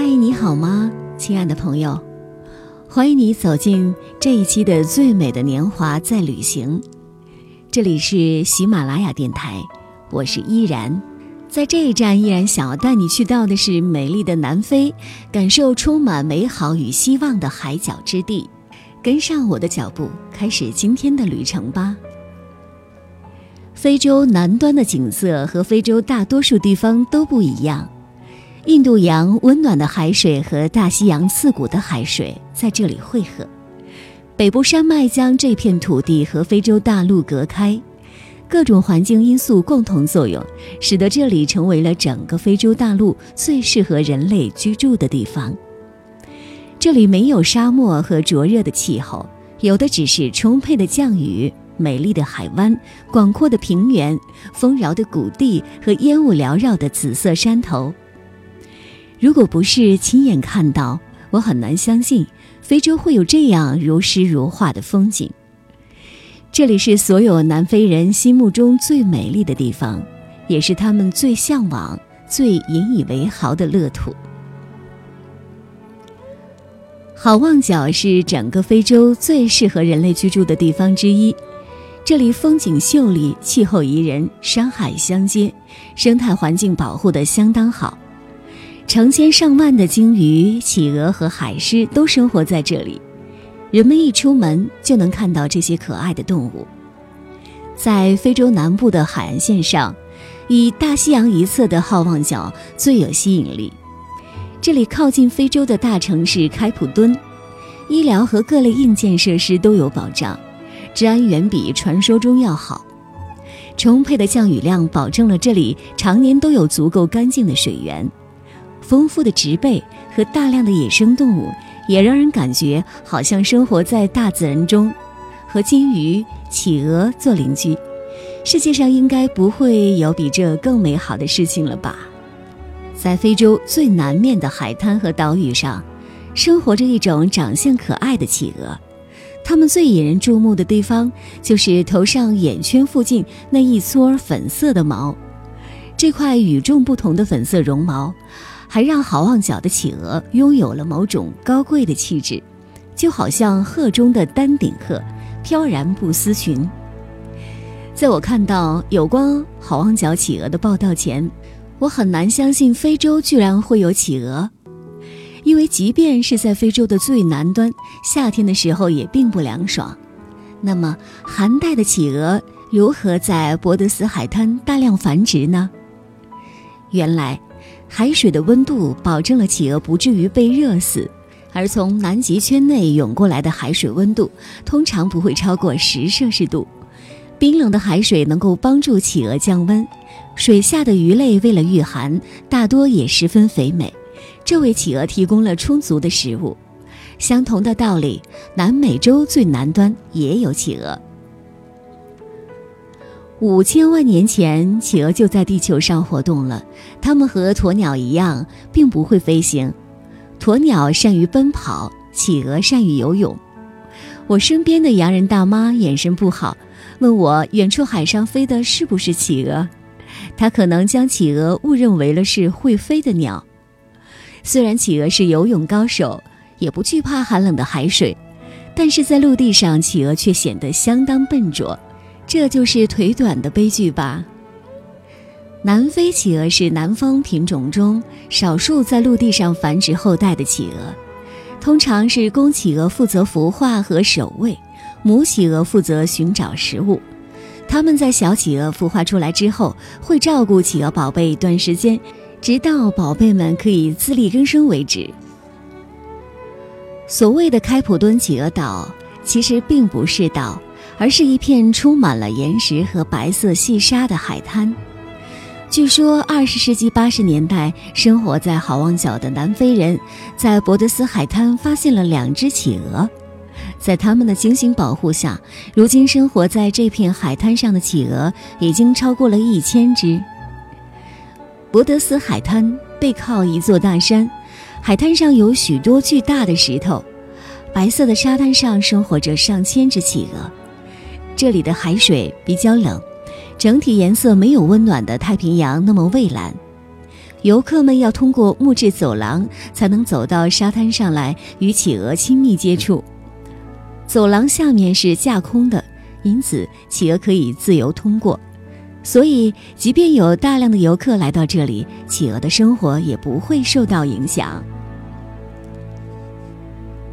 嗨，你好吗，亲爱的朋友？欢迎你走进这一期的《最美的年华在旅行》。这里是喜马拉雅电台，我是依然。在这一站，依然想要带你去到的是美丽的南非，感受充满美好与希望的海角之地。跟上我的脚步，开始今天的旅程吧。非洲南端的景色和非洲大多数地方都不一样。印度洋温暖的海水和大西洋刺骨的海水在这里汇合，北部山脉将这片土地和非洲大陆隔开，各种环境因素共同作用，使得这里成为了整个非洲大陆最适合人类居住的地方。这里没有沙漠和灼热的气候，有的只是充沛的降雨。美丽的海湾、广阔的平原、丰饶的谷地和烟雾缭绕的紫色山头。如果不是亲眼看到，我很难相信非洲会有这样如诗如画的风景。这里是所有南非人心目中最美丽的地方，也是他们最向往、最引以为豪的乐土。好望角是整个非洲最适合人类居住的地方之一。这里风景秀丽，气候宜人，山海相接，生态环境保护的相当好。成千上万的鲸鱼、企鹅和海狮都生活在这里，人们一出门就能看到这些可爱的动物。在非洲南部的海岸线上，以大西洋一侧的好望角最有吸引力。这里靠近非洲的大城市开普敦，医疗和各类硬件设施都有保障。治安远比传说中要好，充沛的降雨量保证了这里常年都有足够干净的水源，丰富的植被和大量的野生动物也让人感觉好像生活在大自然中，和鲸鱼、企鹅做邻居。世界上应该不会有比这更美好的事情了吧？在非洲最南面的海滩和岛屿上，生活着一种长相可爱的企鹅。它们最引人注目的地方，就是头上眼圈附近那一撮粉色的毛。这块与众不同的粉色绒毛，还让好望角的企鹅拥有了某种高贵的气质，就好像鹤中的丹顶鹤，飘然不思群。在我看到有关好望角企鹅的报道前，我很难相信非洲居然会有企鹅。因为即便是在非洲的最南端，夏天的时候也并不凉爽。那么，寒带的企鹅如何在博德斯海滩大量繁殖呢？原来，海水的温度保证了企鹅不至于被热死，而从南极圈内涌过来的海水温度通常不会超过十摄氏度。冰冷的海水能够帮助企鹅降温，水下的鱼类为了御寒，大多也十分肥美。这为企鹅提供了充足的食物。相同的道理，南美洲最南端也有企鹅。五千万年前，企鹅就在地球上活动了。它们和鸵鸟一样，并不会飞行。鸵鸟善于奔跑，企鹅善于游泳。我身边的洋人大妈眼神不好，问我远处海上飞的是不是企鹅。她可能将企鹅误认为了是会飞的鸟。虽然企鹅是游泳高手，也不惧怕寒冷的海水，但是在陆地上，企鹅却显得相当笨拙，这就是腿短的悲剧吧。南非企鹅是南方品种中少数在陆地上繁殖后代的企鹅，通常是公企鹅负责孵化和守卫，母企鹅负责寻找食物。它们在小企鹅孵化出来之后，会照顾企鹅宝贝一段时间。直到宝贝们可以自力更生为止。所谓的开普敦企鹅岛，其实并不是岛，而是一片充满了岩石和白色细沙的海滩。据说，二十世纪八十年代，生活在好望角的南非人在博德斯海滩发现了两只企鹅，在他们的精心保护下，如今生活在这片海滩上的企鹅已经超过了一千只。博德斯海滩背靠一座大山，海滩上有许多巨大的石头，白色的沙滩上生活着上千只企鹅。这里的海水比较冷，整体颜色没有温暖的太平洋那么蔚蓝。游客们要通过木质走廊才能走到沙滩上来与企鹅亲密接触。走廊下面是架空的，因此企鹅可以自由通过。所以，即便有大量的游客来到这里，企鹅的生活也不会受到影响。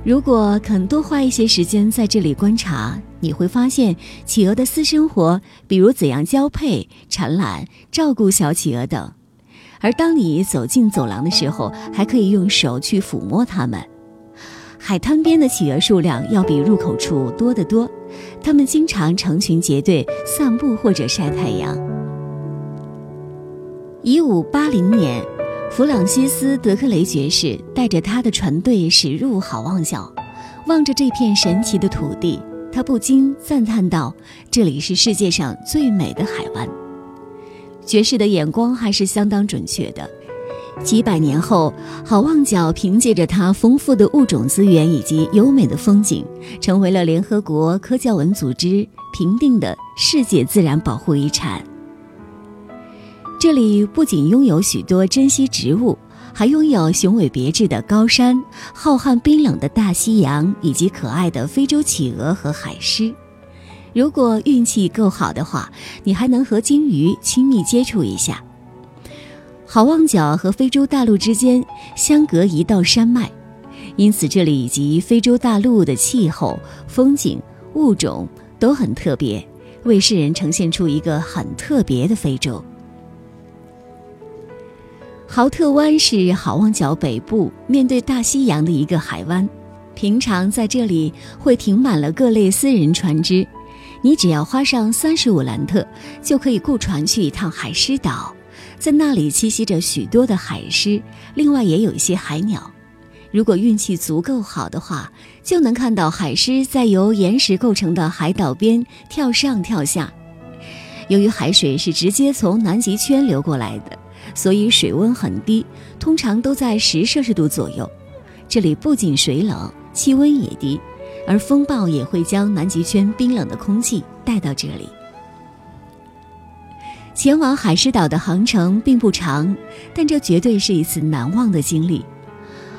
如果肯多花一些时间在这里观察，你会发现企鹅的私生活，比如怎样交配、产卵、照顾小企鹅等。而当你走进走廊的时候，还可以用手去抚摸它们。海滩边的企鹅数量要比入口处多得多，它们经常成群结队散步或者晒太阳。一五八零年。弗朗西斯·德克雷爵士带着他的船队驶入好望角，望着这片神奇的土地，他不禁赞叹道：“这里是世界上最美的海湾。”爵士的眼光还是相当准确的。几百年后，好望角凭借着它丰富的物种资源以及优美的风景，成为了联合国科教文组织评定的世界自然保护遗产。这里不仅拥有许多珍稀植物，还拥有雄伟别致的高山、浩瀚冰冷的大西洋，以及可爱的非洲企鹅和海狮。如果运气够好的话，你还能和鲸鱼亲密接触一下。好望角和非洲大陆之间相隔一道山脉，因此这里以及非洲大陆的气候、风景、物种都很特别，为世人呈现出一个很特别的非洲。豪特湾是好望角北部面对大西洋的一个海湾，平常在这里会停满了各类私人船只，你只要花上三十五兰特，就可以雇船去一趟海狮岛，在那里栖息着许多的海狮，另外也有一些海鸟。如果运气足够好的话，就能看到海狮在由岩石构成的海岛边跳上跳下。由于海水是直接从南极圈流过来的。所以水温很低，通常都在十摄氏度左右。这里不仅水冷，气温也低，而风暴也会将南极圈冰冷的空气带到这里。前往海狮岛的航程并不长，但这绝对是一次难忘的经历。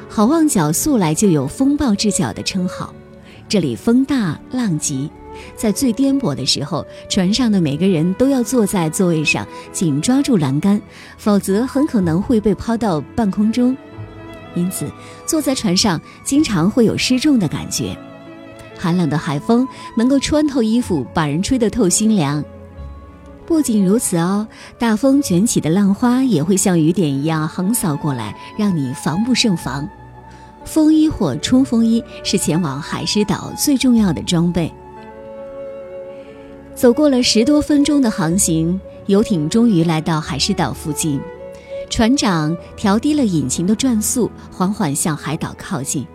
好望角素来就有“风暴之角”的称号，这里风大浪急。在最颠簸的时候，船上的每个人都要坐在座位上，紧抓住栏杆，否则很可能会被抛到半空中。因此，坐在船上经常会有失重的感觉。寒冷的海风能够穿透衣服，把人吹得透心凉。不仅如此哦，大风卷起的浪花也会像雨点一样横扫过来，让你防不胜防。风衣或冲锋衣是前往海狮岛最重要的装备。走过了十多分钟的航行，游艇终于来到海狮岛附近。船长调低了引擎的转速，缓缓向海岛靠近。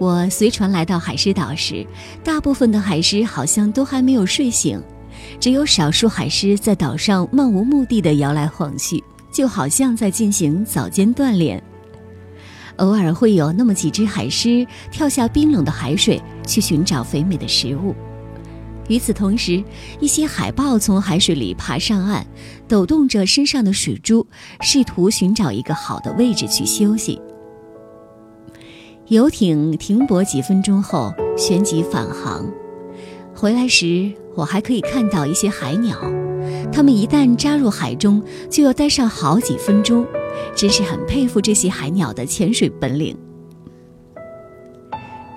我随船来到海狮岛时，大部分的海狮好像都还没有睡醒，只有少数海狮在岛上漫无目的地摇来晃去，就好像在进行早间锻炼。偶尔会有那么几只海狮跳下冰冷的海水，去寻找肥美的食物。与此同时，一些海豹从海水里爬上岸，抖动着身上的水珠，试图寻找一个好的位置去休息。游艇停泊几分钟后，旋即返航。回来时，我还可以看到一些海鸟，它们一旦扎入海中，就要待上好几分钟，真是很佩服这些海鸟的潜水本领。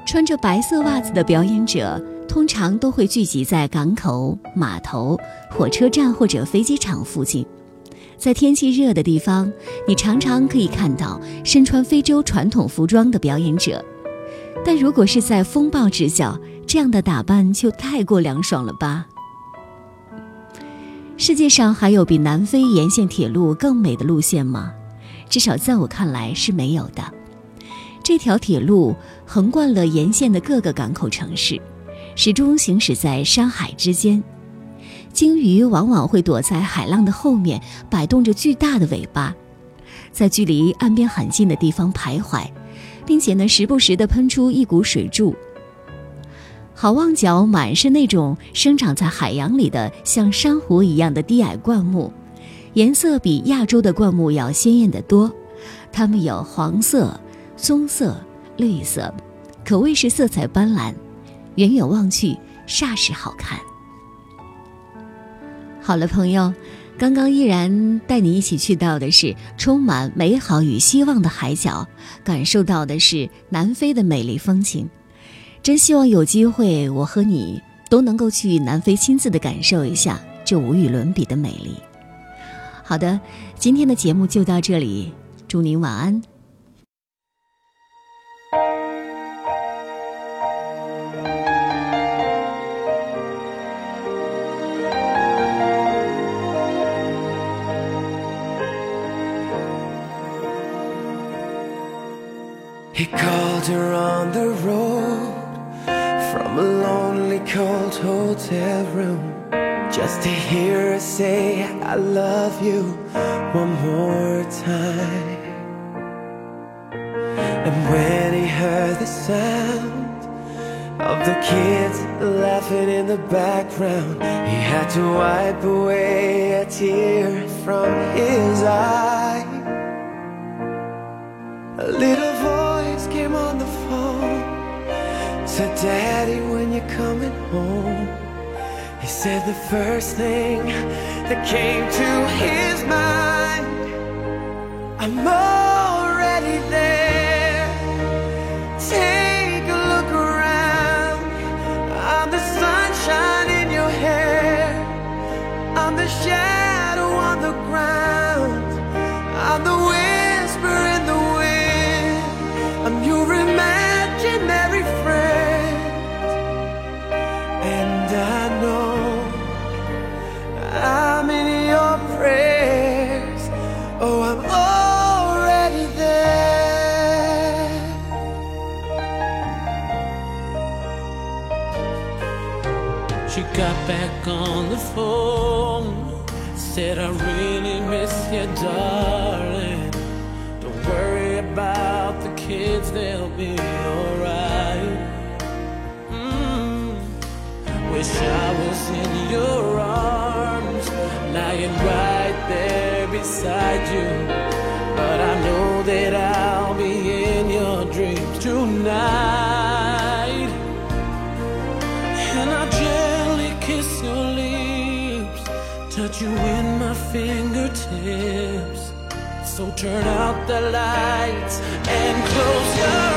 穿着白色袜子的表演者。通常都会聚集在港口、码头、火车站或者飞机场附近。在天气热的地方，你常常可以看到身穿非洲传统服装的表演者。但如果是在风暴之角，这样的打扮就太过凉爽了吧？世界上还有比南非沿线铁路更美的路线吗？至少在我看来是没有的。这条铁路横贯了沿线的各个港口城市。始终行驶在山海之间，鲸鱼往往会躲在海浪的后面，摆动着巨大的尾巴，在距离岸边很近的地方徘徊，并且呢，时不时地喷出一股水柱。好望角满是那种生长在海洋里的像珊瑚一样的低矮灌木，颜色比亚洲的灌木要鲜艳得多。它们有黄色、棕色、绿色，可谓是色彩斑斓，远远望去煞是好看。好了，朋友，刚刚依然带你一起去到的是充满美好与希望的海角，感受到的是南非的美丽风情。真希望有机会，我和你都能够去南非亲自的感受一下这无与伦比的美丽。好的，今天的节目就到这里，祝您晚安。He called her on the road from a lonely, cold hotel room just to hear her say, I love you one more time. And when he heard the sound of the kids laughing in the background, he had to wipe away a tear from his eye. A little Said, Daddy, when you're coming home. He said the first thing that came to his on the phone, said, I really miss you, darling. Don't worry about the kids, they'll be alright. Mm. Wish I was in your arms, lying right there beside you. You in my fingertips. So turn out the lights and close your eyes.